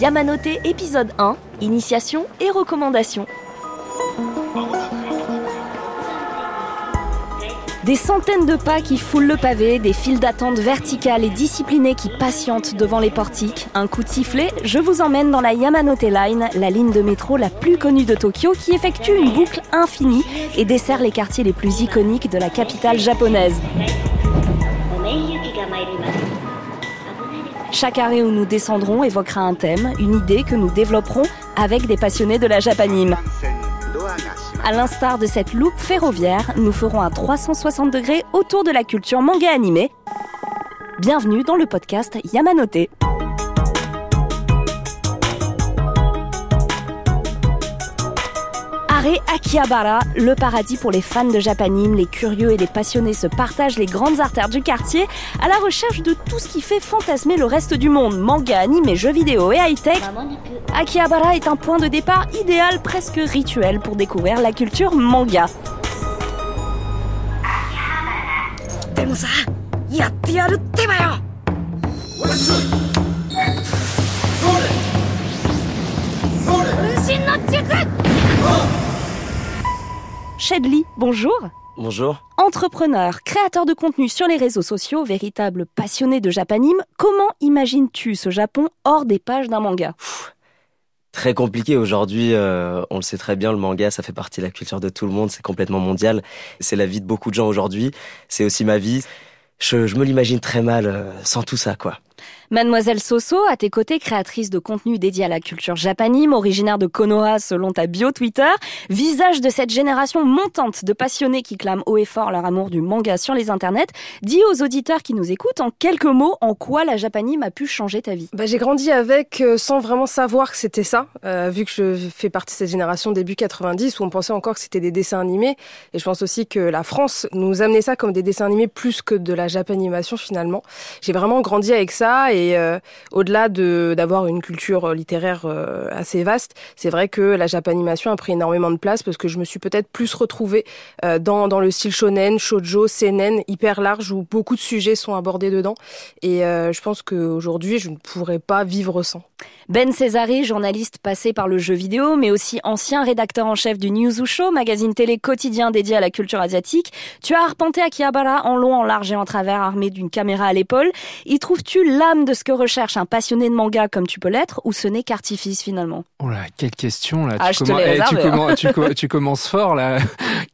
Yamanote épisode 1, initiation et recommandations. Des centaines de pas qui foulent le pavé, des files d'attente verticales et disciplinées qui patientent devant les portiques. Un coup de sifflet, je vous emmène dans la Yamanote Line, la ligne de métro la plus connue de Tokyo qui effectue une boucle infinie et dessert les quartiers les plus iconiques de la capitale japonaise. Chaque arrêt où nous descendrons évoquera un thème, une idée que nous développerons avec des passionnés de la japanime. À l'instar de cette loupe ferroviaire, nous ferons un 360 degrés autour de la culture manga animée. Bienvenue dans le podcast Yamanote. Akihabara, le paradis pour les fans de Japanime, les curieux et les passionnés se partagent les grandes artères du quartier à la recherche de tout ce qui fait fantasmer le reste du monde, manga, anime, jeux vidéo et high-tech. Akihabara est un point de départ idéal, presque rituel pour découvrir la culture manga. で Shedley, bonjour Bonjour. Entrepreneur, créateur de contenu sur les réseaux sociaux, véritable passionné de japanime, comment imagines-tu ce Japon hors des pages d'un manga? Très compliqué aujourd'hui, euh, on le sait très bien, le manga, ça fait partie de la culture de tout le monde, c'est complètement mondial. C'est la vie de beaucoup de gens aujourd'hui, c'est aussi ma vie. Je, je me l'imagine très mal euh, sans tout ça, quoi. Mademoiselle Soso, à tes côtés, créatrice de contenu dédié à la culture japanime, originaire de Konoha selon ta bio Twitter, visage de cette génération montante de passionnés qui clament haut et fort leur amour du manga sur les internets, dis aux auditeurs qui nous écoutent en quelques mots en quoi la japanime a pu changer ta vie. Bah, j'ai grandi avec euh, sans vraiment savoir que c'était ça, euh, vu que je fais partie de cette génération début 90 où on pensait encore que c'était des dessins animés. Et je pense aussi que la France nous amenait ça comme des dessins animés plus que de la japanimation finalement. J'ai vraiment grandi avec ça et euh, au-delà de d'avoir une culture littéraire euh, assez vaste, c'est vrai que la japanimation a pris énormément de place parce que je me suis peut-être plus retrouvée euh, dans dans le style shonen, shoujo, seinen hyper large où beaucoup de sujets sont abordés dedans. Et euh, je pense qu'aujourd'hui, je ne pourrais pas vivre sans. Ben Césari, journaliste passé par le jeu vidéo, mais aussi ancien rédacteur en chef du Newsoo Show, magazine télé quotidien dédié à la culture asiatique, tu as arpenté Akihabara en long, en large et en travers, armé d'une caméra à l'épaule. Y trouves-tu l'âme de ce que recherche un passionné de manga comme tu peux l'être, ou ce n'est qu'artifice finalement? Oh là, quelle question là. Ah, tu, je te l'ai eh, tu, réservé, commen- tu co- tu commences fort là.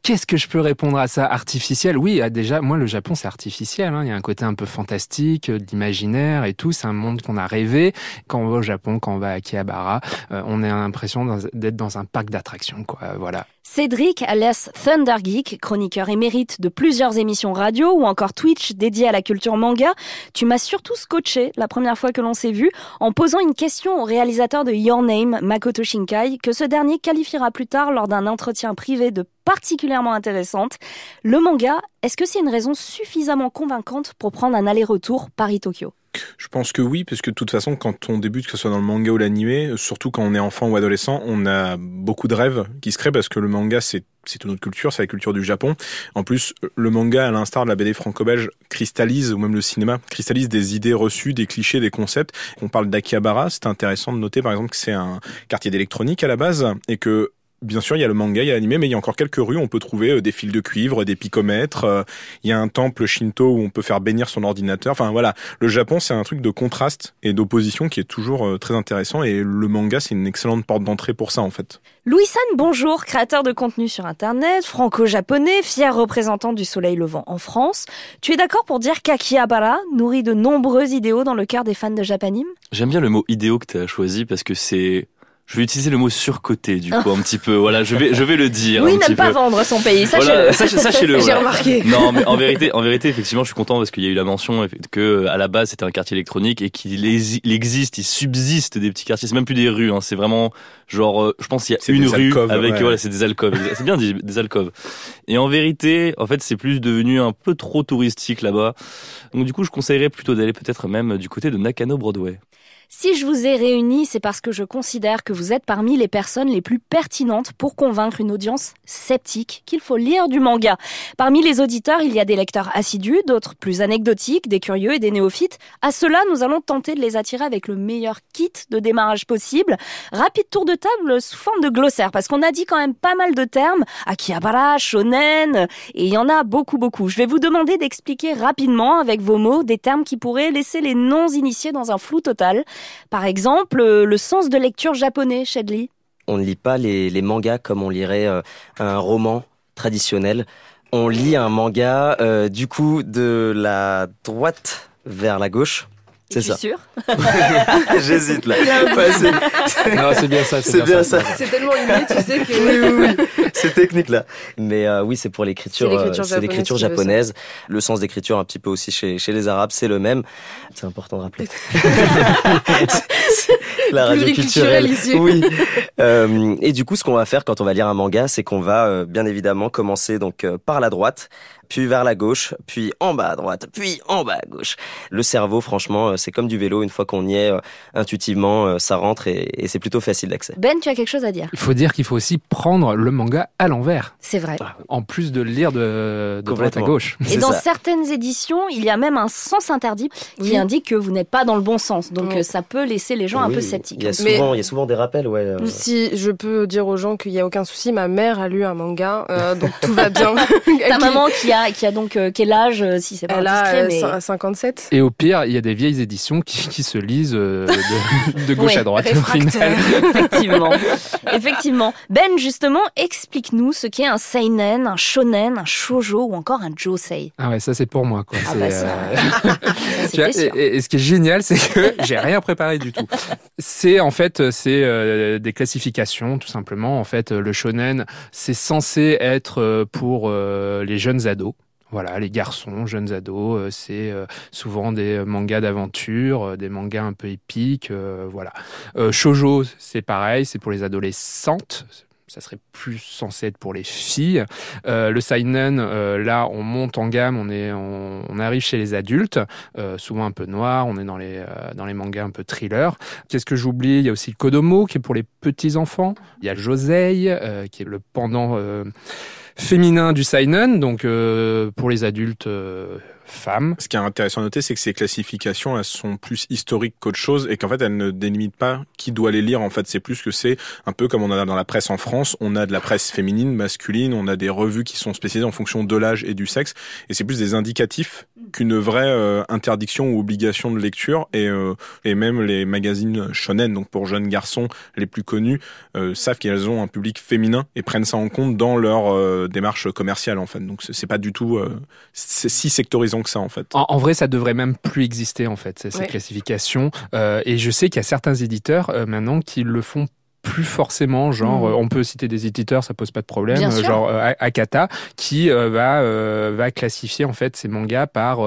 Qu'est-ce que je peux répondre à ça? Artificiel? Oui, ah, déjà, moi le Japon c'est artificiel. hein. Il y a un côté un peu fantastique, euh, d'imaginaire et tout. C'est un monde qu'on a rêvé. Quand on va au Japon, quand on va à Akihabara, euh, on a l'impression d'être dans un parc d'attractions. Quoi. Voilà. Cédric, alias Thunder Geek, chroniqueur émérite de plusieurs émissions radio ou encore Twitch dédié à la culture manga, tu m'as surtout scotché la première fois que l'on s'est vu en posant une question au réalisateur de Your Name, Makoto Shinkai, que ce dernier qualifiera plus tard lors d'un entretien privé de particulièrement intéressante. Le manga, est-ce que c'est une raison suffisamment convaincante pour prendre un aller-retour Paris-Tokyo? Je pense que oui, parce que de toute façon, quand on débute, que ce soit dans le manga ou l'animé, surtout quand on est enfant ou adolescent, on a beaucoup de rêves qui se créent parce que le manga, c'est c'est une autre culture, c'est la culture du Japon. En plus, le manga, à l'instar de la BD franco-belge, cristallise, ou même le cinéma, cristallise des idées reçues, des clichés, des concepts. On parle d'Akihabara, c'est intéressant de noter par exemple que c'est un quartier d'électronique à la base, et que Bien sûr, il y a le manga, il y a l'animé, mais il y a encore quelques rues où on peut trouver euh, des fils de cuivre, des picomètres. euh, Il y a un temple shinto où on peut faire bénir son ordinateur. Enfin voilà, le Japon, c'est un truc de contraste et d'opposition qui est toujours euh, très intéressant. Et le manga, c'est une excellente porte d'entrée pour ça, en fait. Louis-San, bonjour, créateur de contenu sur Internet, franco-japonais, fier représentant du soleil levant en France. Tu es d'accord pour dire qu'Akihabara nourrit de nombreux idéaux dans le cœur des fans de Japanime? J'aime bien le mot idéo que tu as choisi parce que c'est. Je vais utiliser le mot surcoté du coup un petit peu. Voilà, je vais je vais le dire. Oui, n'aime pas peu. vendre son pays, sachez-le. Voilà, sachez- sachez-le. J'ai voilà. remarqué. Non, mais en vérité, en vérité, effectivement, je suis content parce qu'il y a eu la mention que à la base c'était un quartier électronique et qu'il ex- il existe, il subsiste des petits quartiers. C'est même plus des rues, hein, c'est vraiment genre, euh, je pense qu'il y C'est a une des rue avec ouais. voilà, c'est des alcôves. c'est bien dit, des alcôves. Et en vérité, en fait, c'est plus devenu un peu trop touristique là-bas. Donc du coup, je conseillerais plutôt d'aller peut-être même du côté de Nakano Broadway. Si je vous ai réunis, c'est parce que je considère que vous êtes parmi les personnes les plus pertinentes pour convaincre une audience sceptique qu'il faut lire du manga. Parmi les auditeurs, il y a des lecteurs assidus, d'autres plus anecdotiques, des curieux et des néophytes. À cela, nous allons tenter de les attirer avec le meilleur kit de démarrage possible. Rapide tour de table sous forme de glossaire, parce qu'on a dit quand même pas mal de termes. Akihabara, shonen, et il y en a beaucoup, beaucoup. Je vais vous demander d'expliquer rapidement, avec vos mots, des termes qui pourraient laisser les non-initiés dans un flou total. Par exemple, euh, le sens de lecture japonais, Shedley. On ne lit pas les, les mangas comme on lirait euh, un roman traditionnel. On lit un manga euh, du coup de la droite vers la gauche. C'est ça. sûr J'hésite là. Ouais, c'est- Non, c'est bien ça. c'est bien ça. C'est tellement humide, tu sais que. Oui, oui, oui. C'est technique là. Mais euh, oui, c'est pour l'écriture. C'est l'écriture euh, japonaise l'écriture japonaise. Le sens d'écriture un petit peu aussi chez, chez les Arabes, c'est le même. C'est important de rappeler. La radio culturelle. ici. Oui. Euh, et du coup, ce qu'on va faire quand on va lire un manga, c'est qu'on va euh, bien évidemment commencer donc euh, par la droite, puis vers la gauche, puis en bas à droite, puis en bas à gauche. Le cerveau, franchement, euh, c'est comme du vélo. Une fois qu'on y est, euh, intuitivement, euh, ça rentre et, et c'est plutôt facile d'accès. Ben, tu as quelque chose à dire Il faut dire qu'il faut aussi prendre le manga à l'envers, C'est vrai. en plus de le lire de, de droite à gauche. Et dans ça. certaines éditions, il y a même un sens interdit qui Oui. indique que vous n'êtes pas dans le bon sens. Donc ça peut laisser les gens un peu sceptiques. Il y a Mais- souvent, il y a souvent des rappels, ouais. euh, Si je peux dire aux gens qu'il n'y a aucun souci, ma mère a lu un manga, euh, donc tout va bien. Ta maman qui a, qui a donc euh, quel âge, euh, si c'est pas Elle a euh, mais... cin- 57. Et au pire, il y a des vieilles éditions qui, qui se lisent euh, de, de gauche Ouais, à droite au final. Effectivement. Effectivement. Ben, justement, explique-nous ce qu'est un seinen, un shonen, un shoujo ou encore un josei. Ah ouais, ça c'est pour moi quoi. Ah C'est, bah, ça- euh, vois, et, et- et ce qui est génial, c'est que j'ai rien préparé du tout. C'est en fait, c'est euh, des classifications, tout simplement. En fait, le shonen, c'est censé être pour euh, les jeunes ados. Voilà, les garçons, jeunes ados, euh, c'est euh, souvent des mangas d'aventure, euh, des mangas un peu épiques, euh, voilà. Euh, Shoujo, c'est pareil, c'est pour les adolescentes. Ça serait plus censé être pour les filles. Euh, le seinen, euh, là, on monte en gamme, on est, on, on arrive chez les adultes, euh, souvent un peu noir. On est dans les, euh, dans les mangas un peu thriller. Qu'est-ce que j'oublie? Il y a aussi le kodomo qui est pour les petits enfants. Il y a josei euh, qui est le pendant euh, féminin du seinen, donc euh, pour les adultes euh, femmes. Ce qui est intéressant à noter, c'est que ces classifications, elles sont plus historiques qu'autre chose et qu'en fait, elles ne délimitent pas qui doit les lire. En fait, c'est plus que c'est un peu comme on en a dans la presse en France. On a de la presse féminine, masculine, on a des revues qui sont spécialisées en fonction de l'âge et du sexe. Et c'est plus des indicatifs qu'une vraie euh, interdiction ou obligation de lecture. Et, euh, et même les magazines shonen, donc pour jeunes garçons les plus connus, euh, savent qu'elles ont un public féminin et prennent ça en compte dans leur démarche commerciale, en fait. Donc c'est pas du tout si sectorisant que ça, en fait. En, en vrai, ça devrait même plus exister en fait ces, ces Ouais. classifications. Euh, et je sais qu'il y a certains éditeurs euh, maintenant qui le font plus forcément, genre Mhm. euh, on peut citer des éditeurs, ça pose pas de problème, Bien euh, genre euh, Akata qui euh, va euh, va classifier en fait ses mangas par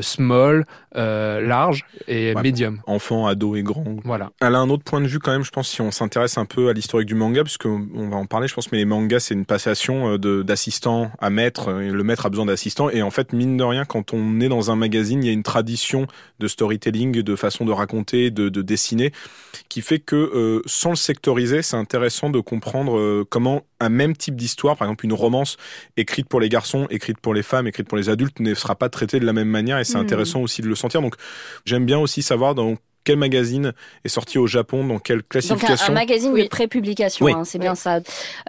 small, euh, large et Ouais. medium. Enfants, ados et grands. Voilà. Elle a un autre point de vue quand même, je pense, si on s'intéresse un peu à l'historique du manga, puisque on va en parler, je pense, mais les mangas, c'est une passation de- d'assistant à maître, et le maître a besoin d'assistant, et en fait, mine de rien, quand on est dans un magazine, il y a une tradition de storytelling, de façon de raconter, de, de dessiner, qui fait que, euh, sans le sectoriser, c'est intéressant de comprendre euh, comment un même type d'histoire, par exemple une romance écrite pour les garçons, écrite pour les femmes, écrite pour les adultes, ne sera pas traitée de la même manière, et c'est Mhm. intéressant aussi de le sentir. Donc, j'aime bien aussi savoir dans quel magazine est sorti au Japon, dans quelle Donc un, classification. un magazine de Oui. prépublication, Oui. hein, c'est bien ça.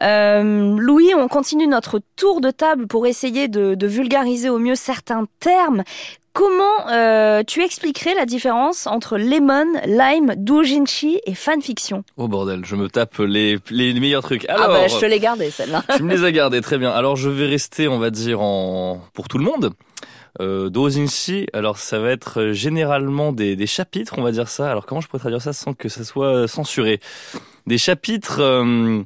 Euh, Louis, on continue notre tour de table pour essayer de, de vulgariser au mieux certains termes. Comment euh, tu expliquerais la différence entre lemon, lime, doujinshi et fanfiction? Oh bordel, je me tape les, les meilleurs trucs. Alors, Ah bah je te l'ai gardé celle-là. tu me les as gardés, très bien. Alors je vais rester, on va dire, en pour tout le monde. Euh, Doujinshi, alors ça va être généralement des, des chapitres, on va dire ça. Alors comment je pourrais traduire ça sans que ça soit censuré? Des chapitres, euh,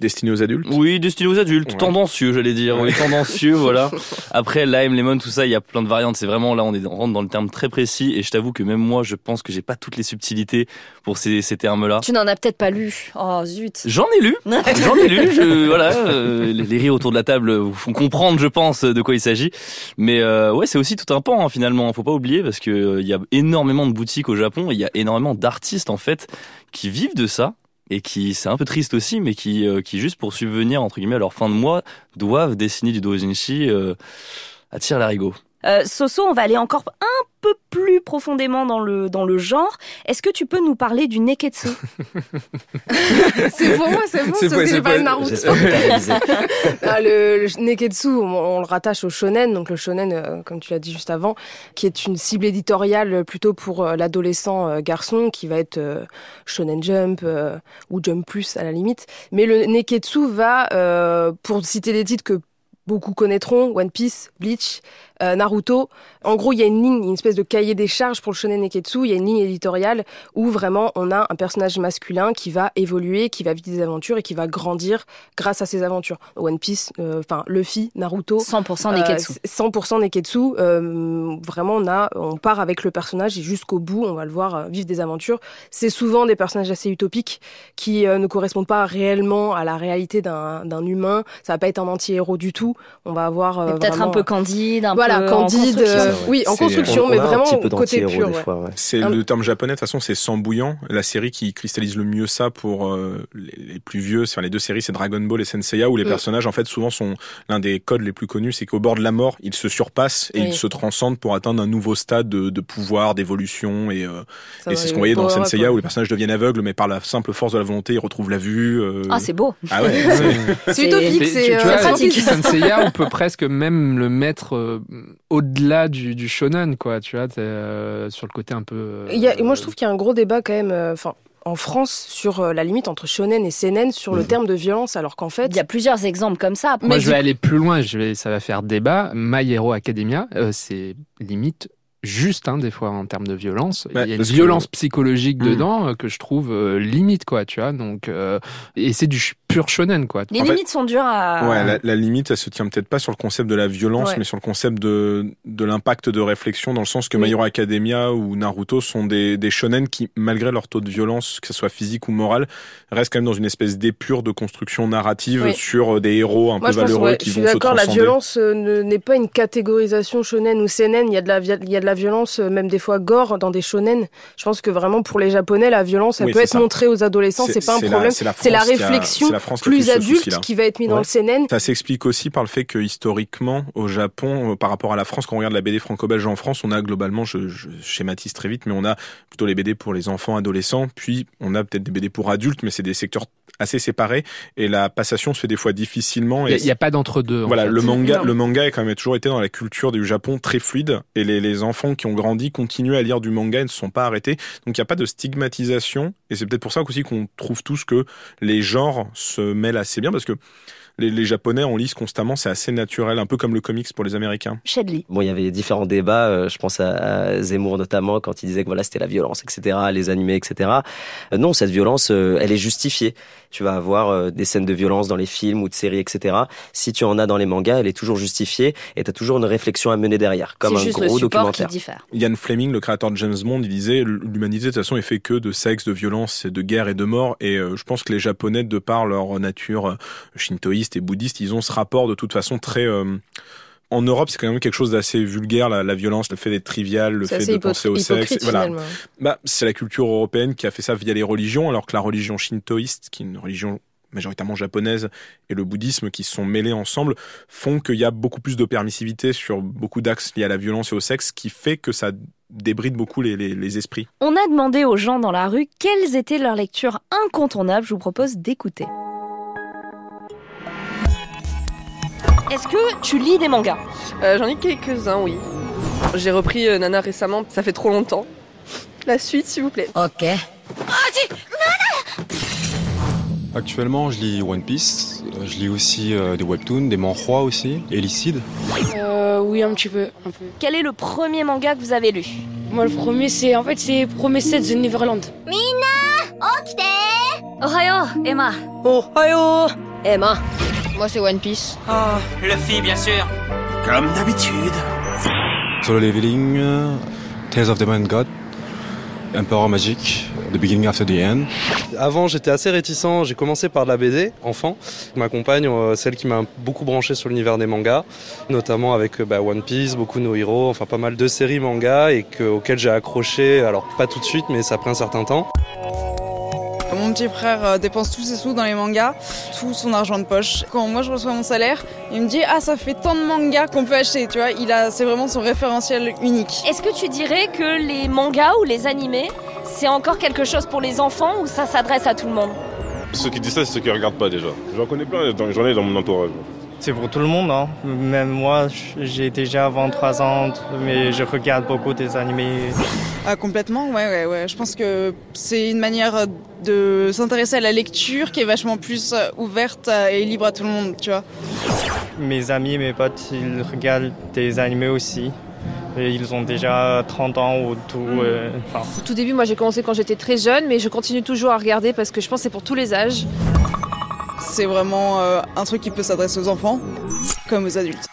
Destiné aux adultes? Oui, destiné aux adultes, Ouais. tendancieux, j'allais dire. Oui, tendancieux, voilà. Après, lime, lemon, tout ça, il y a plein de variantes. C'est vraiment là, on, est, on rentre dans le terme très précis. Et je t'avoue que même moi, je pense que j'ai pas toutes les subtilités pour ces, ces termes-là. Tu n'en as peut-être pas lu. Oh zut. J'en ai lu, j'en ai lu. Je, voilà, euh, les les rires autour de la table vous font comprendre, je pense, de quoi il s'agit. Mais euh, ouais, c'est aussi tout un pan hein, finalement. Faut pas oublier parce que euh, il y a énormément de boutiques au Japon. et Il y a énormément d'artistes en fait qui vivent de ça et qui, c'est un peu triste aussi, mais qui, euh, qui juste pour subvenir entre guillemets à leur fin de mois, doivent dessiner du doujinshi euh, à tir larigot. Euh, Soso, on va aller encore un peu plus profondément dans le, dans le genre. Est-ce que tu peux nous parler du neketsu? C'est pour moi, c'est bon, C'est c'est pas- parce que c'est j'ai pas Naruto. Ah, le, le neketsu, on, on le rattache au shonen, donc le shonen, euh, comme tu l'as dit juste avant, qui est une cible éditoriale plutôt pour euh, l'adolescent euh, garçon, qui va être euh, shonen jump euh, ou jump plus à la limite. Mais le neketsu va, euh, pour citer des titres que beaucoup connaîtront, One Piece, Bleach, euh, Naruto. En gros, il y a une ligne, une espèce de cahier des charges pour le shonen neketsu. Il y a une ligne éditoriale où vraiment on a un personnage masculin qui va évoluer, qui va vivre des aventures et qui va grandir grâce à ses aventures. One Piece, euh, enfin Luffy, Naruto. 100% euh, neketsu. 100% Neketsu. Euh, vraiment, on a, on part avec le personnage et jusqu'au bout, on va le voir euh, vivre des aventures. C'est souvent des personnages assez utopiques qui euh, ne correspondent pas réellement à la réalité d'un d'un humain. Ça va pas être un anti-héros du tout. On va avoir euh, Peut-être un peu candide, un voilà, peu candide. en construction. euh, oui, en C'est- construction, On- mais on a un vraiment petit peu côté pur. C'est Ah. le terme japonais, de toute façon, c'est Sang Bouillant. La série qui cristallise le mieux ça pour euh, les, les plus vieux, c'est enfin, les deux séries, c'est Dragon Ball et Senseiya, où les Mm. personnages, en fait, souvent sont l'un des codes les plus connus, c'est qu'au bord de la mort, ils se surpassent et Oui. ils se transcendent pour atteindre un nouveau stade de, de pouvoir, d'évolution. Et, euh, et c'est ce qu'on voyait dans Senseiya, où les personnages deviennent aveugles, mais par la simple force de la volonté, ils retrouvent la vue. euh, Ah, c'est beau. ah ouais, c'est- utopique, c'est euh, pratique. Senseiya, on peut presque même le mettre euh, au-delà du, du shonen, quoi. Tu vois, euh, sur le côté un peu. euh, Il y a- moi, je trouve qu'il y a un gros débat quand même. euh, Enfin. en France, sur euh, la limite entre shonen et seinen, sur le Mhm. terme de violence, alors qu'en fait, Il y a plusieurs exemples comme ça. Moi, Mais je vais aller plus loin. Je vais, ça va faire débat. My Hero Academia, euh, c'est limite juste hein, des fois en termes de violence. Il y a une parce que- violence psychologique Mhm. dedans euh, que je trouve euh, limite, quoi. Tu vois. Donc, euh, et c'est du pur shonen, quoi. les en fait- limites sont dures à. Ouais, la, la limite, elle se tient peut-être pas sur le concept de la violence, Ouais. mais sur le concept de, de l'impact de réflexion, dans le sens que Oui. My Hero Academia ou Naruto sont des, des shonen qui, malgré leur taux de violence, que ce soit physique ou moral, restent quand même dans une espèce d'épure de construction narrative Oui. sur des héros un Moi, peu je pense, valeureux ouais, qui je suis vont se d'accord, la violence euh, ne- n'est pas une catégorisation shonen ou seinen. Il y a de la, vi- il y a de la violence, euh, même des fois gore, dans des shonen. Je pense que vraiment, pour les Japonais, la violence, elle Oui, peut être ça. montrée aux adolescents, c'est pas un problème. C'est la, a- réflexion la France Plus adulte qui va être mis dans le seinen. Ça s'explique aussi par le fait que historiquement, au Japon, euh, par rapport à la France, quand on regarde la BD franco-belge en France, on a globalement, je, je schématise très vite, mais on a plutôt les BD pour les enfants, adolescents, puis on a peut-être des BD pour adultes, mais c'est des secteurs assez séparés, et la passation se fait des fois difficilement. Il n'y a, pas d'entre-deux. en voilà, fait. le manga, Non. le manga a quand même toujours été dans la culture du Japon très fluide, et les, les enfants qui ont grandi continuent à lire du manga et ne se sont pas arrêtés. Donc il n'y a pas de stigmatisation, et c'est peut-être pour ça aussi qu'on trouve tous que les genres se mêlent assez bien, parce que les, les Japonais en lisent constamment, c'est assez naturel, un peu comme le comics pour les Américains. Shedley. Bon, il y avait différents débats. euh, je pense à, à Zemmour notamment quand il disait que voilà c'était la violence, etc. Les animés, etc. Euh, non, cette violence, euh, elle est justifiée. Tu vas avoir euh, des scènes de violence dans les films ou de séries, etc. Si tu en as dans les mangas, elle est toujours justifiée et t'as toujours une réflexion à mener derrière, comme un gros documentaire. qui diffère. Ian Fleming, le créateur de James Bond, il disait l'humanité de toute façon est fait que de sexe, de violence, et de guerre et de mort. Et euh, je pense que les Japonais, de par leur nature euh, shintoïste et bouddhiste, ils ont ce rapport de toute façon très euh, en Europe, c'est quand même quelque chose d'assez vulgaire, la, la violence, le fait d'être trivial, le fait de penser au sexe. Voilà. Bah, c'est la culture européenne qui a fait ça via les religions, alors que la religion shintoïste, qui est une religion majoritairement japonaise, et le bouddhisme qui se sont mêlés ensemble, font qu'il y a beaucoup plus de permissivité sur beaucoup d'axes liés à la violence et au sexe, qui fait que ça débride beaucoup les, les, les esprits. On a demandé aux gens dans la rue quelles étaient leurs lectures incontournables. Je vous propose d'écouter. Est-ce que tu lis des mangas Euh, J'en ai quelques-uns, oui. J'ai repris euh, Nana récemment, ça fait trop longtemps. La suite, s'il vous plaît. Ok. Actuellement, je lis One Piece. Euh, Je lis aussi euh, des webtoons, des manhwa aussi, Elicide. Euh, oui, un petit peu, un peu. Quel est le premier manga que vous avez lu Moi, le premier, c'est en fait, c'est Promised the Neverland. 起きて Ohayo, Emma. Ohayo, Emma. Moi, c'est One Piece. Ah, Luffy, bien sûr. Comme d'habitude. Solo Leveling, Tales of the Man God, Emperor Magic, The Beginning After the End. Avant, j'étais assez réticent. J'ai commencé par de la BD, enfant. Ma compagne, euh, celle qui m'a beaucoup branché sur l'univers des mangas, notamment avec euh, bah, One Piece, beaucoup No Hero, enfin pas mal de séries mangas et que, auxquelles j'ai accroché. Alors pas tout de suite, mais ça a pris un certain temps. Mon petit frère euh, dépense tous ses sous dans les mangas, tout son argent de poche. Quand moi je reçois mon salaire, il me dit ah ça fait tant de mangas qu'on peut acheter, tu vois. Il a, c'est vraiment son référentiel unique. Est-ce que tu dirais que les mangas ou les animés, c'est encore quelque chose pour les enfants ou ça s'adresse à tout le monde? Ceux qui disent ça, c'est ceux qui regardent pas déjà. J'en connais plein, j'en ai dans mon entourage. C'est pour tout le monde, hein. Même moi, j'ai déjà 23 ans, mais je regarde beaucoup des animés. Ah, complètement, ouais, ouais, ouais. Je pense que c'est une manière de s'intéresser à la lecture qui est vachement plus ouverte et libre à tout le monde, tu vois. Mes amis, mes potes, ils regardent des animés aussi. Et ils ont déjà 30 ans ou tout. euh, enfin. Au tout début, moi j'ai commencé quand j'étais très jeune, mais je continue toujours à regarder parce que je pense que c'est pour tous les âges. C'est vraiment euh, un truc qui peut s'adresser aux enfants comme aux adultes.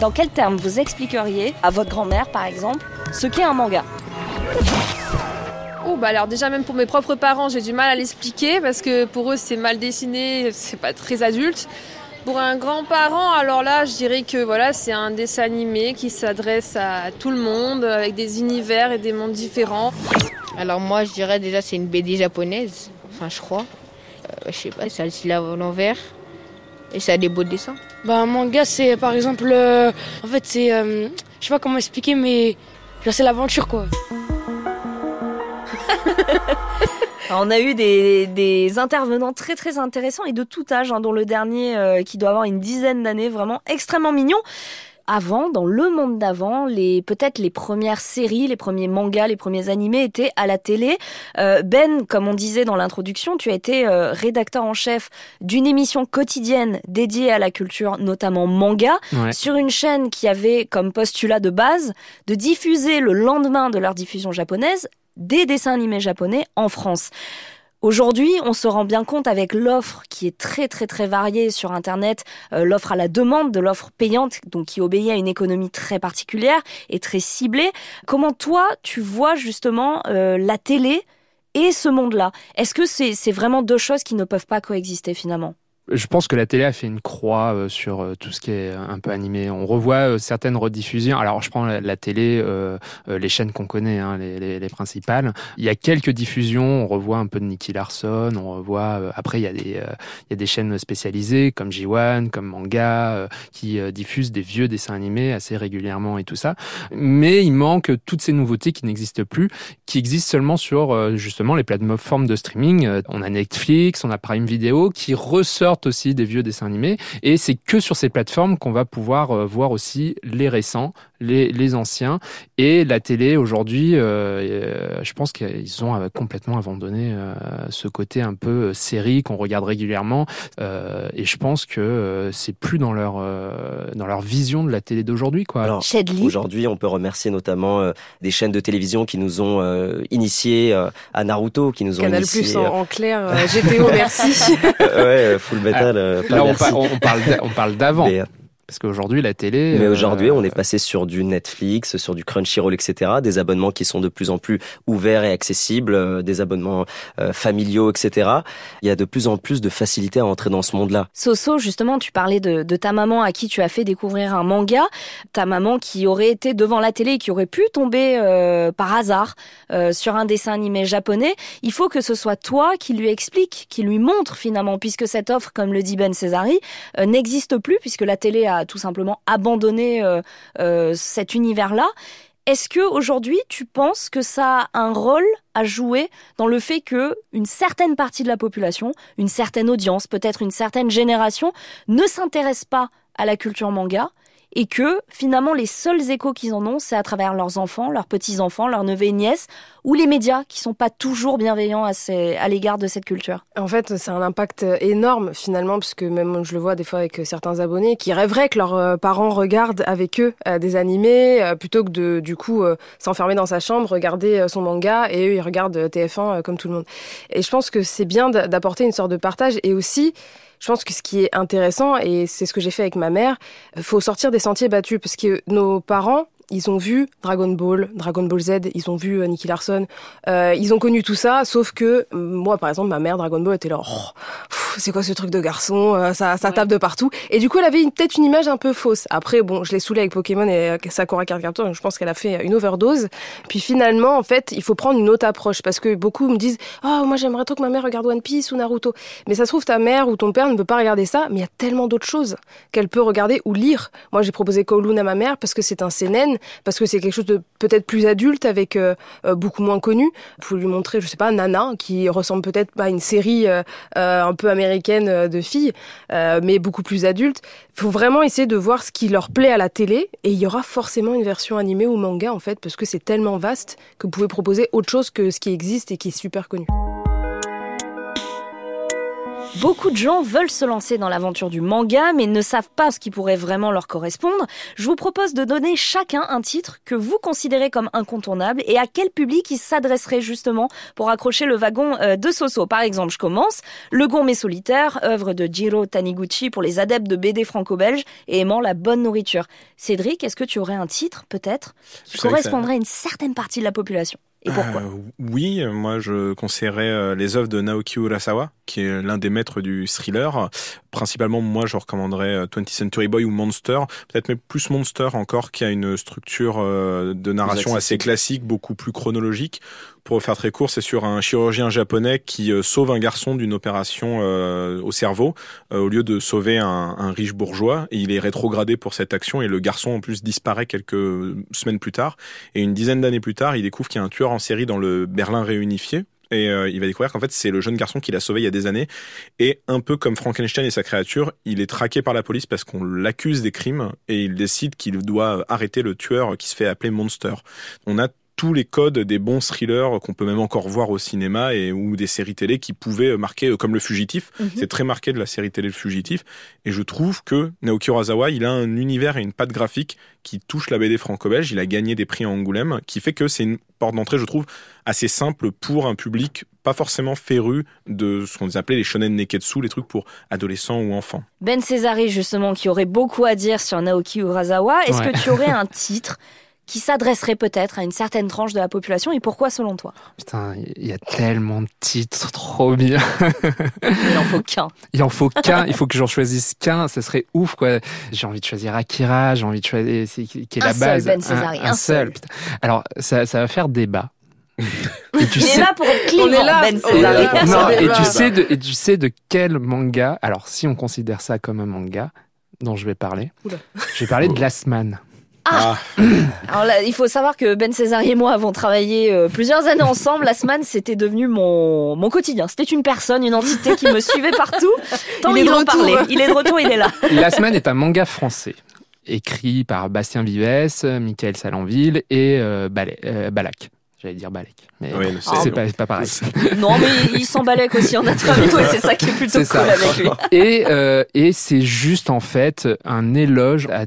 Dans quels termes vous expliqueriez à votre grand-mère, par exemple, ce qu'est un manga? Oh bah alors déjà même pour mes propres parents j'ai du mal à l'expliquer parce que pour eux c'est mal dessiné, c'est pas très adulte. Pour un grand-parent alors là je dirais que voilà c'est un dessin animé qui s'adresse à tout le monde avec des univers et des mondes différents. Alors moi, je dirais déjà c'est une BD japonaise. Enfin, je crois. Euh, je sais pas, ça se lave à l'envers. Et ça a des beaux dessins. Bah, un manga, c'est par exemple. euh, en fait, c'est. euh, je sais pas comment expliquer, mais. genre, c'est l'aventure, quoi. On a eu des, des intervenants très très intéressants et de tout âge, hein, dont le dernier euh, qui doit avoir une dizaine d'années, vraiment extrêmement mignon. Avant, dans le monde d'avant, les peut-être les premières séries, les premiers mangas, les premiers animés étaient à la télé. Euh, ben, comme on disait dans l'introduction, tu as été euh, rédacteur en chef d'une émission quotidienne dédiée à la culture, notamment manga, Ouais. sur une chaîne qui avait comme postulat de base de diffuser le lendemain de leur diffusion japonaise des dessins animés japonais en France. Aujourd'hui, on se rend bien compte avec l'offre qui est très très très variée sur Internet, euh, l'offre à la demande de l'offre payante, donc qui obéit à une économie très particulière et très ciblée. Comment toi, tu vois justement euh, la télé et ce monde-là? Est-ce que c'est c'est vraiment deux choses qui ne peuvent pas coexister finalement? Je pense que la télé a fait une croix euh, sur euh, tout ce qui est un peu animé. On revoit euh, certaines rediffusions. Alors, je prends la, la télé, euh, euh, les chaînes qu'on connaît, hein, les, les- les principales. Il y a quelques diffusions. On revoit un peu de Nicky Larson. On revoit. euh, après, il y a des, euh, il y a des chaînes spécialisées comme J1, comme Manga, euh, qui euh, diffusent des vieux dessins animés assez régulièrement et tout ça. Mais il manque toutes ces nouveautés qui n'existent plus, qui existent seulement sur euh, justement les plateformes de streaming. Euh, On a Netflix, on a Prime Video, qui ressortent aussi des vieux dessins animés. Et c'est que sur ces plateformes qu'on va pouvoir euh, voir aussi les récents, les, les anciens. Et la télé aujourd'hui, euh, euh, je pense qu'ils ont complètement abandonné euh, ce côté un peu série qu'on regarde régulièrement. Euh, et je pense que euh, c'est plus dans leur euh, dans leur vision de la télé d'aujourd'hui, quoi. Alors, aujourd'hui, on peut remercier notamment euh, des chaînes de télévision qui nous ont euh, initiés euh, à Naruto, qui nous ont Canal initiés. Plus en, en clair, GTO, merci. ouais, Full Metal. euh, pas Là, on, par- on parle on parle d'avant. Euh, Parce qu'aujourd'hui, la télé. Mais euh, aujourd'hui, on est passé sur du Netflix, sur du Crunchyroll, etc. Des abonnements qui sont de plus en plus ouverts et accessibles, euh, des abonnements euh, familiaux, etc. Il y a de plus en plus de facilité à entrer dans ce monde-là. Soso, justement, tu parlais de, de ta maman à qui tu as fait découvrir un manga. Ta maman qui aurait été devant la télé et qui aurait pu tomber euh, par hasard euh, sur un dessin animé japonais. Il faut que ce soit toi qui lui explique, qui lui montre finalement, puisque cette offre, comme le dit Ben Césari, euh, n'existe plus, puisque la télé a tout simplement abandonné euh, euh, cet univers-là. Est-ce que aujourd'hui tu penses que ça a un rôle à jouer dans le fait que une certaine partie de la population, une certaine audience, peut-être une certaine génération ne s'intéresse pas à la culture manga et que finalement les seuls échos qu'ils en ont, c'est à travers leurs enfants, leurs petits-enfants, leurs neveux et nièces, ou les médias qui sont pas toujours bienveillants à, l'égard de cette culture En fait, c'est un impact énorme finalement, puisque même je le vois des fois avec certains abonnés qui rêveraient que leurs euh, parents regardent avec eux euh, des animés euh, plutôt que de du coup s'enfermer dans sa chambre, regarder son manga et eux ils regardent TF1 comme tout le monde. Et je pense que c'est bien d'apporter une sorte de partage et aussi je pense que ce qui est intéressant, et c'est ce que j'ai fait avec ma mère, faut sortir des sentiers battus, parce que nos parents, ils ont vu Dragon Ball, Dragon Ball Z, ils ont vu euh, Nicky Larson, euh, ils ont connu tout ça, sauf que euh, moi, par exemple, ma mère, Dragon Ball, était là, oh, c'est quoi ce truc de garçon, euh, ça, ça tape de partout. Et du coup, elle avait peut-être une image un peu fausse. Après, bon, je l'ai saoulée avec Pokémon et Sakura Card Captor, je pense qu'elle a fait une overdose. Puis finalement, en fait, il faut prendre une autre approche, parce que beaucoup me disent, oh, moi j'aimerais trop que ma mère regarde One Piece ou Naruto. Mais ça se trouve, ta mère ou ton père ne peut pas regarder ça, mais il y a tellement d'autres choses qu'elle peut regarder ou lire. Moi, j'ai proposé Kowloon à ma mère parce que c'est un CNN parce que c'est quelque chose de peut-être plus adulte avec euh, euh, beaucoup moins connu. Vous lui montrer, je sais pas, Nana, qui ressemble peut-être à une série euh, un peu américaine de filles, mais beaucoup plus adulte. Il faut vraiment essayer de voir ce qui leur plaît à la télé, et il y aura forcément une version animée ou manga en fait, parce que c'est tellement vaste que vous pouvez proposer autre chose que ce qui existe et qui est super connu. Beaucoup de gens veulent se lancer dans l'aventure du manga, mais ne savent pas ce qui pourrait vraiment leur correspondre. Je vous propose de donner chacun un titre que vous considérez comme incontournable et à quel public il s'adresserait justement pour accrocher le wagon euh, de Soso. Par exemple, je commence. Le Gourmet solitaire, œuvre de Jiro Taniguchi pour les adeptes de BD franco-belge et aimant la bonne nourriture. Cédric, est-ce que tu aurais un titre, peut-être, qui correspondrait à une certaine partie de la population? Et pourquoi? euh, Oui, moi je conseillerais euh, les œuvres de Naoki Urasawa, qui est l'un des maîtres du thriller. Principalement, moi je recommanderais 20th euh, Century Boy ou Monster, peut-être même plus Monster encore, qui a une structure de narration assez classique, beaucoup plus chronologique, pour faire très court, c'est sur un chirurgien japonais qui euh, sauve un garçon d'une opération euh, au cerveau euh, au lieu de sauver un, riche bourgeois. Il est rétrogradé pour cette action et le garçon en plus disparaît quelques semaines plus tard. Et une dizaine d'années plus tard, il découvre qu'il y a un tueur en série dans le Berlin réunifié et il va découvrir qu'en fait c'est le jeune garçon qui l'a sauvé il y a des années et un peu comme Frankenstein et sa créature, il est traqué par la police parce qu'on l'accuse des crimes et il décide qu'il doit arrêter le tueur qui se fait appeler Monster. On a tous les codes des bons thrillers qu'on peut même encore voir au cinéma et ou des séries télé qui pouvaient marquer euh, comme le fugitif. Mhm. C'est très marqué de la série télé le fugitif et je trouve que Naoki Urasawa, il a un univers et une patte graphique qui touche la BD franco-belge, il a gagné des prix à Angoulême qui fait que c'est une porte d'entrée je trouve assez simple pour un public pas forcément féru de ce qu'on appelait les shonen neketsu, les trucs pour adolescents ou enfants. Ben Césari justement qui aurait beaucoup à dire sur Naoki Urasawa, est-ce que tu aurais un titre qui s'adresserait peut-être à une certaine tranche de la population et pourquoi selon toi? Putain, il y a tellement de titres trop bien. il en faut qu'un. Il en faut qu'un, il faut que j'en choisisse qu'un, ce serait ouf quoi. J'ai envie de choisir Akira, j'ai envie de choisir qui est la base. ben un, un, seul. Alors ça, ça va faire débat. Et tu il sais... est là pour clivant, Ben César. Non, et tu sais de, et tu sais de quel manga. Alors, si on considère ça comme un manga dont je vais parler, je vais parler de Last Man. Ah. ah. Alors là, il faut savoir que Ben César et moi avons travaillé euh, plusieurs années ensemble. La semaine, c'était devenu mon, mon quotidien. C'était une personne, une entité qui me suivait partout. Tant il, il en parlait. Il est de retour, il est là. La semaine est un manga français écrit par Bastien Vives, Michael Salanville et euh, euh Balak. J'allais dire Balek. Mais c'est pas, pas, pareil. non, mais il s'en Balek aussi en interview et c'est ça qui est plutôt cool avec lui. Et, euh, et c'est juste en fait un éloge à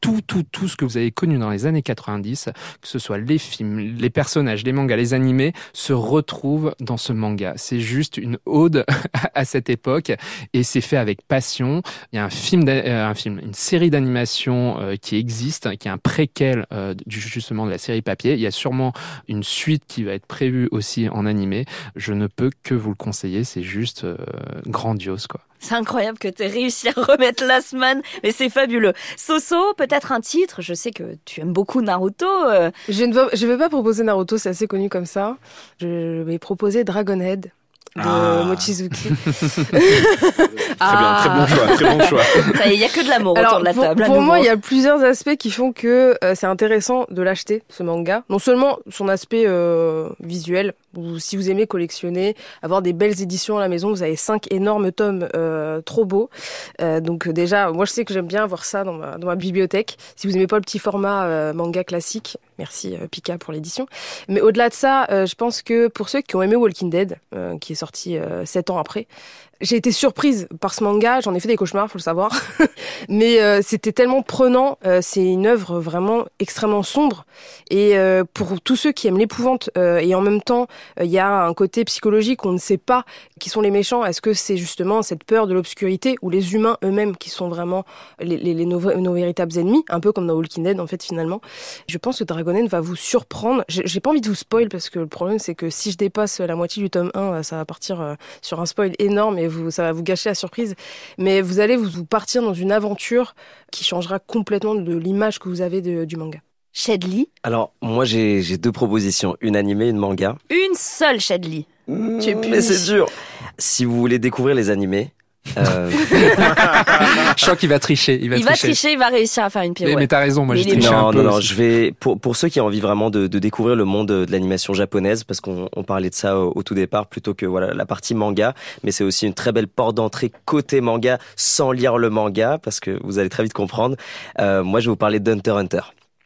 tout, tout, tout ce que vous avez connu dans les années 90, que ce soit les films, les personnages, les mangas, les animés, se retrouvent dans ce manga. C'est juste une ode à cette époque et c'est fait avec passion. Il y a un film, euh, un film, une série d'animation euh, qui existe, qui est un préquel euh, justement de la série papier. Il y a sûrement une suite qui va être prévue aussi en animé. Je ne peux que vous le conseiller. C'est juste grandiose, quoi. C'est incroyable que tu aies réussi à remettre Last Man, mais c'est fabuleux. Soso, peut-être un titre. Je sais que tu aimes beaucoup Naruto. Euh. Je ne vais, je vais pas proposer Naruto, c'est assez connu comme ça. Je vais proposer Dragonhead. de Ah. Mochizuki. Très bien, très bon choix, très bon choix. Il y a que de l'amour autour de la pour, table. pour moi, il y a plusieurs aspects qui font que euh, c'est intéressant de l'acheter, ce manga. Non seulement son aspect euh, visuel, ou si vous aimez collectionner, avoir des belles éditions à la maison, vous avez cinq énormes tomes euh, trop beaux. Euh, donc euh, déjà, moi je sais que j'aime bien avoir ça dans ma, bibliothèque. Si vous aimez pas le petit format manga classique, merci Pika pour l'édition. Mais au-delà de ça, je pense que pour ceux qui ont aimé Walking Dead, qui est sorti sept ans après, j'ai été surprise par ce manga. J'en ai fait des cauchemars, faut le savoir. Mais euh, c'était tellement prenant. Euh, c'est une œuvre vraiment extrêmement sombre. Et euh, pour tous ceux qui aiment l'épouvante, euh, et en même temps, euh, il y a un côté psychologique. On ne sait pas qui sont les méchants. Est-ce que c'est justement cette peur de l'obscurité ou les humains eux-mêmes qui sont vraiment les, les, les nos, véritables ennemis, un peu comme dans Walking Dead en fait finalement. Je pense que Dragonen va vous surprendre. J'ai pas envie de vous spoil parce que le problème c'est que si je dépasse la moitié du tome 1, euh, ça va partir sur un spoil énorme vous, ça va vous gâcher la surprise. Mais vous allez vous, vous partir dans une aventure qui changera complètement de l'image que vous avez de- du manga. Shedley. Alors, moi, j'ai deux propositions, une animée, une manga. Une seule Shedley. es Mais c'est dur. Si vous voulez découvrir les animés, euh, Je sens qu'il va tricher. Il va, Il va tricher, il va réussir à faire une pirouette. mais t'as raison, moi j'ai triché bon. un non, peu. non, non, je vais pour pour ceux qui ont envie vraiment de, de découvrir le monde de l'animation japonaise, parce qu'on on parlait de ça au, au tout départ, plutôt que voilà la partie manga, mais c'est aussi une très belle porte d'entrée côté manga, sans lire le manga, parce que vous allez très vite comprendre. Euh, moi, je vais vous parler d'Hunter x Hunter.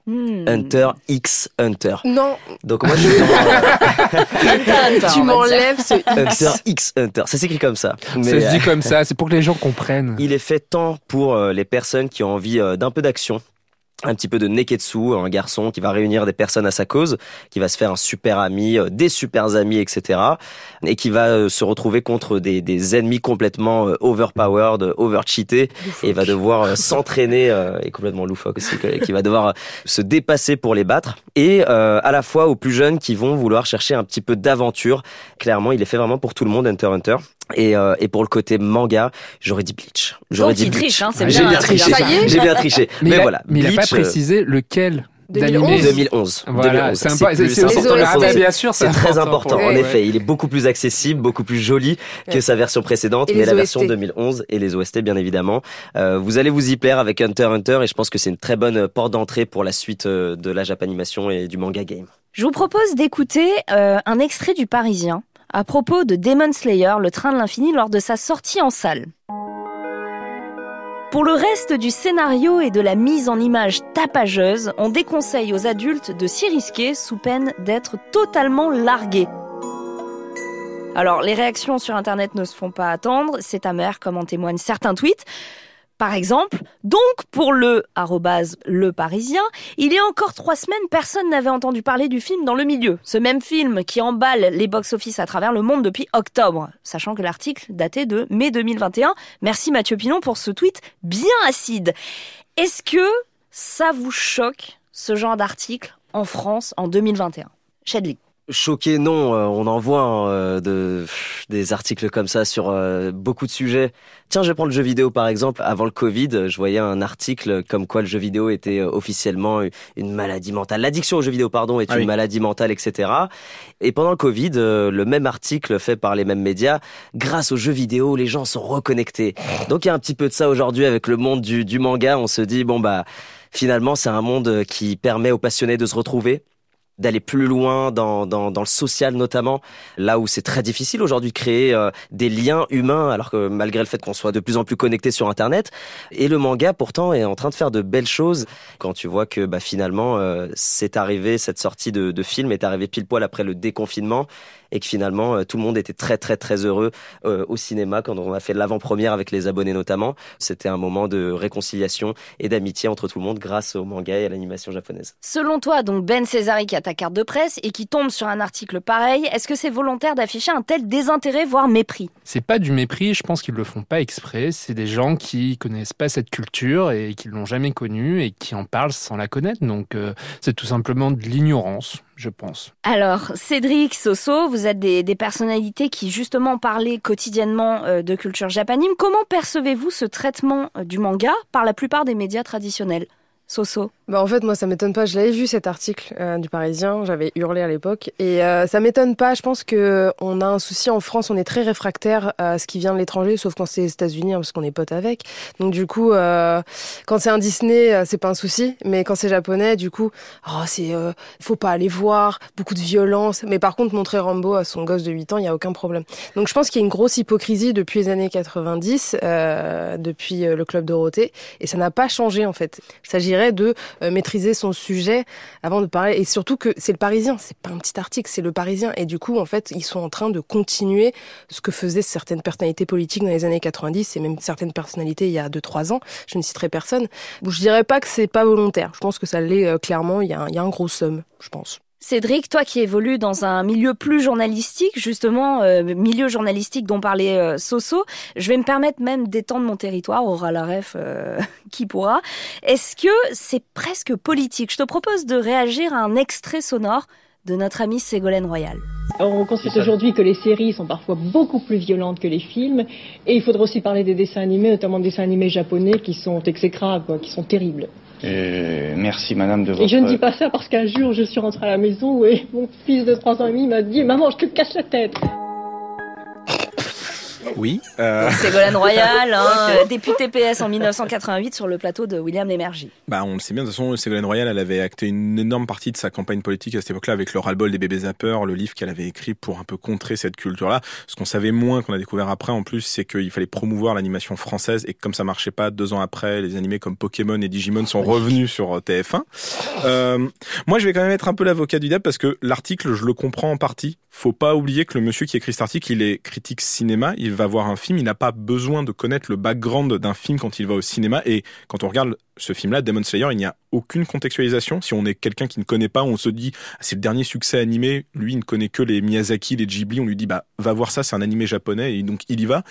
Hmm. Hunter X Hunter. Non, Donc moi, je dans, Hunter, tu m'enlèves ce Hunter X. X Hunter. Ça s'écrit comme ça. Ça Mais, se dit euh, comme ça, c'est pour que les gens comprennent. Il est fait tant pour euh, les personnes qui ont envie euh, d'un peu d'action. Un petit peu de neketsu, un garçon qui va réunir des personnes à sa cause, qui va se faire un super ami, euh, des super amis, etc. Et qui va euh, se retrouver contre des, des ennemis complètement euh, overpowered, overcheatés, et va devoir s'entraîner, euh, et complètement loufoque aussi, qui va devoir se dépasser pour les battre. Et euh, à la fois aux plus jeunes qui vont vouloir chercher un petit peu d'aventure. Clairement, il est fait vraiment pour tout le monde, Hunter Hunter. Et, euh, et pour le côté manga, j'aurais dit Bleach. J'aurais dit Bleach. hein, c'est J'ai bien, bien c'est triché. J'ai bien triché. Mais, Mais, il a, voilà. mais il a pas euh, précisé lequel 2011. d'animé. 2011. Voilà, 2011. c'est important le bien sûr, C'est très important. pour- En ouais, effet, il est beaucoup plus accessible, beaucoup plus joli que Ouais. sa version précédente, Et mais la OST. version 2011 et les OST bien évidemment. Euh, vous allez vous y plaire avec Hunter x Hunter et je pense que c'est une très bonne porte d'entrée pour la suite euh, de la Japanimation et du manga game. Je vous propose d'écouter euh, un extrait du Parisien à propos de Demon Slayer, le train de l'infini, lors de sa sortie en salle. Pour le reste du scénario et de la mise en image tapageuse, on déconseille aux adultes de s'y risquer sous peine d'être totalement largués. Alors, les réactions sur Internet ne se font pas attendre, c'est amer comme en témoignent certains tweets. Par exemple, donc pour le arrobase le parisien, il y a encore trois semaines, personne n'avait entendu parler du film dans le milieu. Ce même film qui emballe les box-office à travers le monde depuis octobre, sachant que l'article datait de mai 2021. Merci Mathieu Pinon pour ce tweet bien acide. Est-ce que ça vous choque, ce genre d'article, en France en 2021 Shedley. Choqué, non. euh, on en voit hein, euh, de, des articles comme ça sur euh, beaucoup de sujets. Tiens, je vais prendre le jeu vidéo par exemple. Avant le Covid, je voyais un article comme quoi le jeu vidéo était euh, officiellement une maladie mentale. L'addiction au jeu vidéo, pardon, est Ah une oui. maladie mentale, etc. Et pendant le Covid, le même article fait par les mêmes médias, grâce aux jeux vidéo, les gens sont reconnectés. Donc il y a un petit peu de ça aujourd'hui avec le monde du, du manga. On se dit bon bah finalement c'est un monde qui permet aux passionnés de se retrouver d'aller plus loin dans, dans, dans le social notamment, là où c'est très difficile aujourd'hui de créer euh, des liens humains, alors que malgré le fait qu'on soit de plus en plus connecté sur Internet, et le manga pourtant est en train de faire de belles choses. Quand tu vois que bah, finalement euh, c'est arrivé, cette sortie de, de film est arrivée pile poil après le déconfinement, et que finalement euh, tout le monde était très très très heureux euh, au cinéma quand on a fait l'avant-première avec les abonnés notamment. C'était un moment de réconciliation et d'amitié entre tout le monde grâce au manga et à l'animation japonaise. Selon toi, donc Ben Césari qui a ta carte de presse et qui tombe sur un article pareil, est-ce que c'est volontaire d'afficher un tel désintérêt, voire mépris? C'est pas du mépris, je pense qu'ils le font pas exprès. C'est des gens qui connaissent pas cette culture et qui l'ont jamais connue et qui en parlent sans la connaître. Donc euh, c'est tout simplement de l'ignorance, je pense. Alors, Cédric, Soso, vous êtes des, personnalités qui justement parlaient quotidiennement euh, de culture japanime. Comment percevez-vous ce traitement euh, du manga par la plupart des médias traditionnels? Bah en fait, moi, ça m'étonne pas. Je l'avais vu cet article euh, du Parisien. J'avais hurlé à l'époque, et euh, ça m'étonne pas. Je pense que on a un souci en France. On est très réfractaire à ce qui vient de l'étranger, sauf quand c'est les États-Unis, hein, parce qu'on est potes avec. Donc du coup, euh, quand c'est un Disney, euh, c'est pas un souci. Mais quand c'est japonais, du coup, oh, c'est faut pas aller voir. Beaucoup de violence. Mais par contre, montrer Rambo à son gosse de 8 ans, il y a aucun problème. Donc je pense qu'il y a une grosse hypocrisie depuis les années 90, depuis le club Dorothée, et ça n'a pas changé en fait. Il s'agirait de euh, maîtriser son sujet avant de parler. Et surtout que c'est le Parisien, c'est pas un petit article, c'est le Parisien. Et du coup, en fait, ils sont en train de continuer ce que faisaient certaines personnalités politiques dans les années 90 et même certaines personnalités il y a 2-3 ans. Je ne citerai personne. Je dirais pas que c'est pas volontaire. Je pense que ça l'est euh, clairement. Il y, il y a un gros somme, je pense. Cédric, toi qui évolues dans un milieu plus journalistique, justement, euh, milieu journalistique dont parlait euh, Soso, je vais me permettre même d'étendre mon territoire, aura la ref euh, qui pourra. Est-ce que c'est presque politique? Je te propose de réagir à un extrait sonore de notre amie Ségolène Royal. On constate aujourd'hui que les séries sont parfois beaucoup plus violentes que les films, et il faudrait aussi parler des dessins animés, notamment des dessins animés japonais qui sont exécrables, qui sont terribles. Euh, merci madame de votre... Et je ne dis pas ça parce qu'un jour je suis rentrée à la maison et mon fils de 3 ans et demi m'a dit Maman, je te casse la tête oui. Euh... Ségolène Royal, hein, député PS en 1988 sur le plateau de William Lémergie. Bah, on le sait bien, de toute façon, Ségolène Royal, elle avait acté une énorme partie de sa campagne politique à cette époque-là avec le ras-le-bol des bébés zappeurs, le livre qu'elle avait écrit pour un peu contrer cette culture-là. Ce qu'on savait moins, qu'on a découvert après, en plus, c'est qu'il fallait promouvoir l'animation française et comme ça marchait pas, deux ans après, les animés comme Pokémon et Digimon sont revenus sur euh, TF1. Euh, moi, je vais quand même être un peu l'avocat du diable parce que l'article, je le comprends en partie. Faut pas oublier que le monsieur qui écrit cet article, il est critique cinéma, il va voir un film, il n'a pas besoin de connaître le background d'un film quand il va au cinéma. Et quand on regarde ce film-là, Demon Slayer, il n'y a aucune contextualisation. Si on est quelqu'un qui ne connaît pas, on se dit, ah, c'est le dernier succès animé, lui, il ne connaît que les Miyazaki, les Ghibli, on lui dit, bah, va voir ça, c'est un animé japonais, et donc il y va.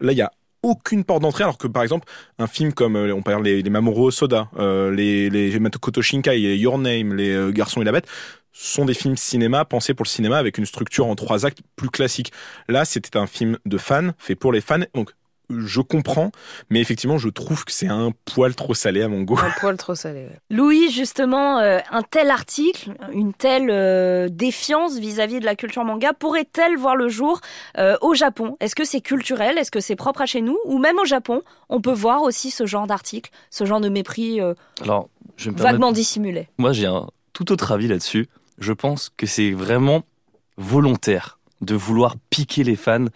Là, il y a aucune porte d'entrée alors que par exemple un film comme euh, on parle les, les Mamoru Soda, euh, les les Makoto Shinkai, Your Name, les euh, Garçons et la Bête sont des films cinéma pensés pour le cinéma avec une structure en trois actes plus classique. Là, c'était un film de fans fait pour les fans. Donc je comprends, mais effectivement, je trouve que c'est un poil trop salé à mon goût. Un poil trop salé. Ouais. Louis, justement, euh, un tel article, une telle euh, défiance vis-à-vis de la culture manga pourrait-elle voir le jour euh, au Japon? Est-ce que c'est culturel? Est-ce que c'est propre à chez nous? Ou même au Japon, on peut voir aussi ce genre d'article, ce genre de mépris Alors, je me vaguement dissimulé? Moi, j'ai un tout autre avis là-dessus. Je pense que c'est vraiment volontaire de vouloir piquer les fans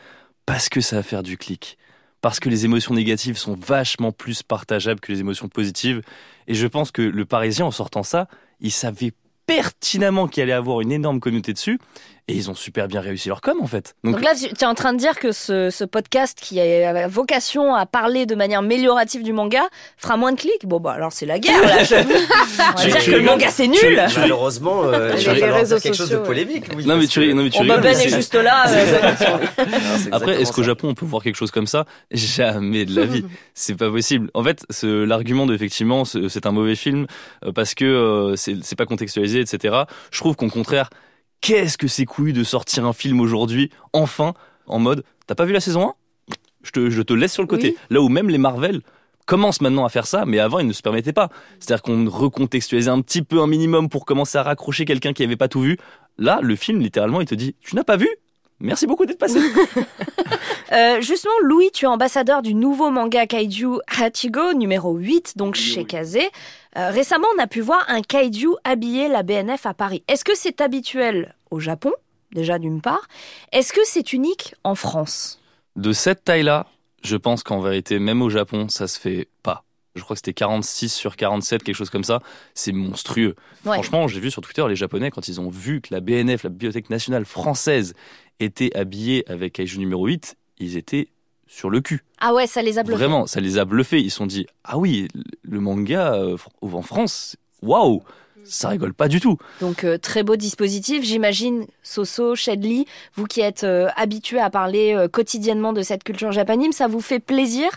parce que ça va faire du clic parce que les émotions négatives sont vachement plus partageables que les émotions positives. Et je pense que le Parisien, en sortant ça, il savait pertinemment qu'il allait avoir une énorme communauté dessus. Et ils ont super bien réussi leur com en fait. Donc, Donc là, tu es en train de dire que ce, ce, podcast qui a vocation à parler de manière améliorative du manga fera moins de clics Bon bah alors c'est la guerre là. Je... On va dire que le manga c'est nul. Malheureusement, euh, Les réseaux quelque chose de polémique. Oui, non mais tu, que- non, mais tu On rigoles, Ben mais est juste là. euh, Après, est-ce qu'au. Japon on peut voir quelque chose comme ça? Jamais de la vie. C'est pas possible. En fait, l'argument de effectivement ce- c'est un mauvais film euh, parce que euh, c'est pas contextualisé, etc. Je trouve qu'au contraire, qu'est-ce que c'est couillu de sortir un film aujourd'hui, enfin, en mode, t'as pas vu la saison 1 je te, je te laisse sur le côté. Oui. Là où même les Marvel commencent maintenant à faire ça, mais avant ils ne se permettaient pas. C'est-à-dire qu'on recontextualisait un petit peu un minimum pour commencer à raccrocher quelqu'un qui avait pas tout vu. Là, le film, littéralement, il te dit, tu n'as pas vu? Merci beaucoup d'être passé. Euh, justement, Louis, tu es ambassadeur du nouveau manga kaiju Hachigo, numéro 8, donc chez Kazé. Euh, récemment, on a pu voir un kaiju habiller la BNF à Paris. Est-ce que c'est habituel au Japon, déjà d'une part? Est-ce que c'est unique en France? De cette taille-là, je pense qu'en vérité, même au Japon, ça se fait pas. Je crois que c'était 46 sur 47, quelque chose comme ça. C'est monstrueux. Ouais. Franchement, j'ai vu sur Twitter les Japonais, quand ils ont vu que la BNF, la Bibliothèque nationale française, était habillée avec Kaiju numéro 8, ils étaient sur le cul. Ah ouais, ça les a bluffés. Vraiment, ça les a bluffés. Ils se sont dit, ah oui, le manga euh, en France, waouh, ça rigole pas du tout. Donc euh, très beau dispositif. J'imagine Soso, Shedley, vous qui êtes euh, habitués à parler euh, quotidiennement de cette culture japanime, ça vous fait plaisir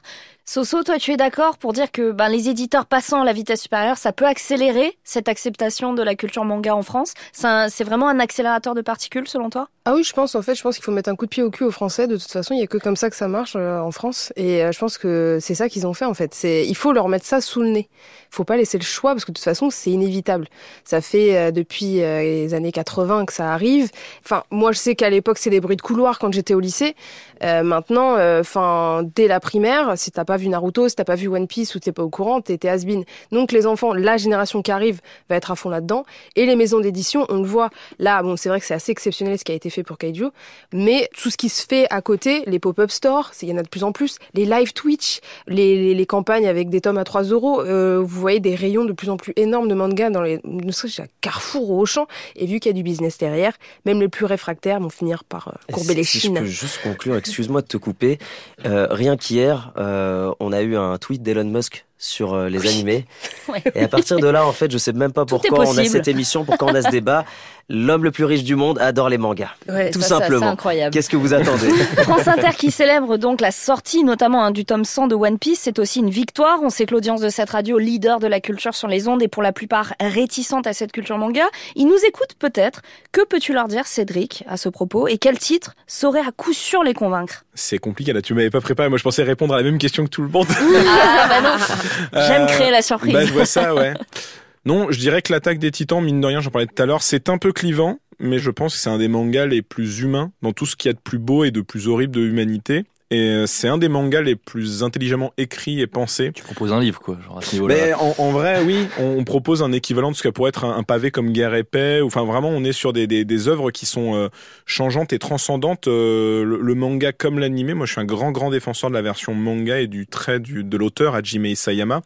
Soso, toi, tu es d'accord pour dire que ben, les éditeurs passant à la vitesse supérieure, ça peut accélérer cette acceptation de la culture manga en France? C'est vraiment un accélérateur de particules, selon toi? Ah oui, je pense. En fait, je pense qu'il faut mettre un coup de pied au cul aux Français. De toute façon, il y a que comme ça que ça marche euh, en France. Et euh, je pense que c'est ça qu'ils ont fait, en fait. Il faut leur mettre ça sous le nez. Il faut pas laisser le choix parce que de toute façon, c'est inévitable. Ça fait depuis les années 80 que ça arrive. Enfin, moi, je sais qu'à l'époque, c'est des bruits de couloir quand j'étais au lycée. Maintenant, enfin, dès la primaire, si t'as pas vu Naruto, si t'as pas vu One Piece ou t'es pas au courant, t'es has-been. Donc les enfants, la génération qui arrive va être à fond là-dedans. Et les maisons d'édition, on le voit là, bon c'est vrai que c'est assez exceptionnel ce qui a été fait pour Kaiju, mais tout ce qui se fait à côté, les pop-up stores, il y en a de plus en plus, les live Twitch, les, les, campagnes avec des tomes à 3 euros, euh, vous voyez des rayons de plus en plus énormes de manga dans les, ne serait-ce qu'à Carrefour ou Auchan, et vu qu'il y a du business derrière, même les plus réfractaires vont finir par euh, courber les chines. Si je peux juste conclure, excuse-moi de te couper, euh, rien qu'hier, euh, on a eu un tweet d'Elon Musk sur euh, les animés. Et à partir de là, en fait, je sais même pas pourquoi on a cette émission, pourquoi on a ce débat. L'homme le plus riche du monde adore les mangas. Tout simplement. incroyable. Qu'est-ce que vous attendez? France Inter qui célèbre donc la sortie notamment hein, du tome 100 de One Piece, c'est aussi une victoire. On sait que l'audience de cette radio, leader de la culture sur les ondes et pour la plupart réticente à cette culture manga, ils nous écoutent peut-être. Que peux-tu leur dire, Cédric, à ce propos? Et quel titre saurait à coup sûr les convaincre? C'est compliqué là, tu m'avais pas préparé. Moi, je pensais répondre à la même question que tout le monde. Ah bah non J'aime euh, créer la surprise. Bah, je vois ça, ouais. Non, je dirais que l'attaque des titans, mine de rien, j'en parlais tout à l'heure, c'est un peu clivant, mais je pense que c'est un des mangas les plus humains dans tout ce qu'il y a de plus beau et de plus horrible de l'humanité. Et euh, c'est un des mangas les plus intelligemment écrits et pensés. Tu proposes un livre, quoi, genre à ce Mais en, vrai, oui, on, propose un équivalent de ce que pourrait être un, pavé comme Guerre et Paix. Enfin, vraiment, on est sur des, des, des œuvres qui sont euh, changeantes et transcendantes. Euh, le, manga comme l'animé, moi, je suis un grand, grand défenseur de la version manga et du trait du, de l'auteur, Hajime Isayama.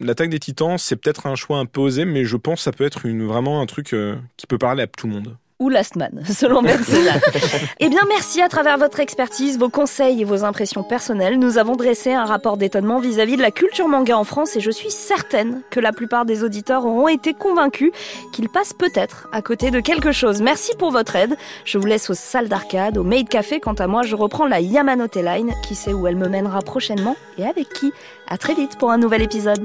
L'attaque des titans, c'est peut-être un choix imposé, mais je pense que ça peut être une, vraiment un truc qui peut parler à tout le monde ou Last Man, selon Benzela. eh bien, merci à travers votre expertise, vos conseils et vos impressions personnelles. Nous avons dressé un rapport d'étonnement vis-à-vis de la culture manga en France et je suis certaine que la plupart des auditeurs auront été convaincus qu'ils passent peut-être à côté de quelque chose. Merci pour votre aide. Je vous laisse aux salles d'arcade, au Made Café. Quant à moi, je reprends la Yamanote Line. Qui sait où elle me mènera prochainement et avec qui À très vite pour un nouvel épisode.